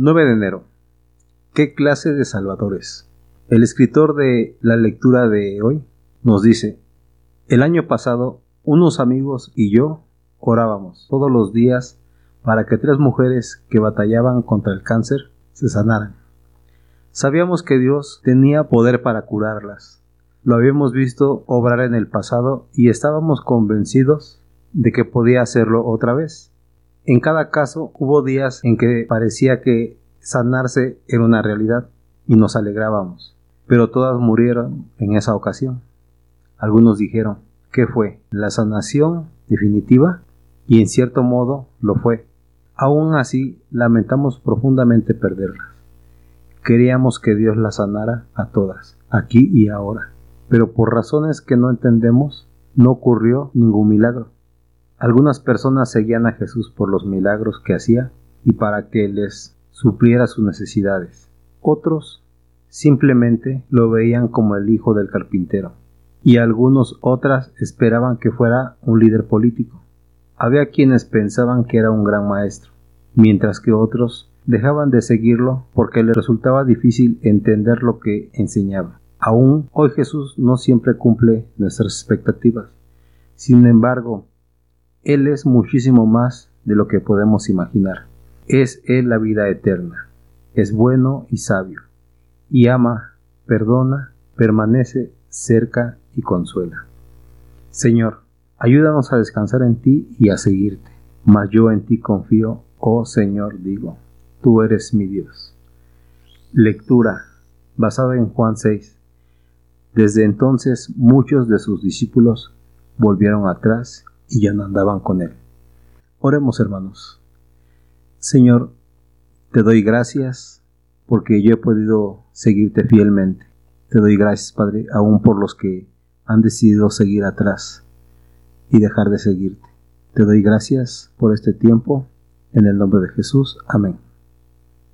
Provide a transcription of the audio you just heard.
9 de enero. ¿Qué clase de salvadores? El escritor de la lectura de hoy nos dice, el año pasado unos amigos y yo orábamos todos los días para que tres mujeres que batallaban contra el cáncer se sanaran. Sabíamos que Dios tenía poder para curarlas. Lo habíamos visto obrar en el pasado y estábamos convencidos de que podía hacerlo otra vez. En cada caso hubo días en que parecía que sanarse era una realidad y nos alegrábamos, pero todas murieron en esa ocasión. Algunos dijeron, ¿qué fue? ¿La sanación definitiva? Y en cierto modo lo fue. Aún así, lamentamos profundamente perderlas. Queríamos que Dios las sanara a todas, aquí y ahora, pero por razones que no entendemos, no ocurrió ningún milagro. Algunas personas seguían a Jesús por los milagros que hacía y para que les supliera sus necesidades. Otros simplemente lo veían como el hijo del carpintero y algunos otras esperaban que fuera un líder político. Había quienes pensaban que era un gran maestro, mientras que otros dejaban de seguirlo porque les resultaba difícil entender lo que enseñaba. Aún hoy Jesús no siempre cumple nuestras expectativas. Sin embargo, él es muchísimo más de lo que podemos imaginar. Es Él la vida eterna. Es bueno y sabio. Y ama, perdona, permanece cerca y consuela. Señor, ayúdanos a descansar en ti y a seguirte. Mas yo en ti confío, oh Señor, digo, tú eres mi Dios. Lectura basada en Juan 6. Desde entonces muchos de sus discípulos volvieron atrás y ya no andaban con él. Oremos hermanos. Señor, te doy gracias porque yo he podido seguirte fielmente. Te doy gracias, Padre, aún por los que han decidido seguir atrás y dejar de seguirte. Te doy gracias por este tiempo. En el nombre de Jesús. Amén.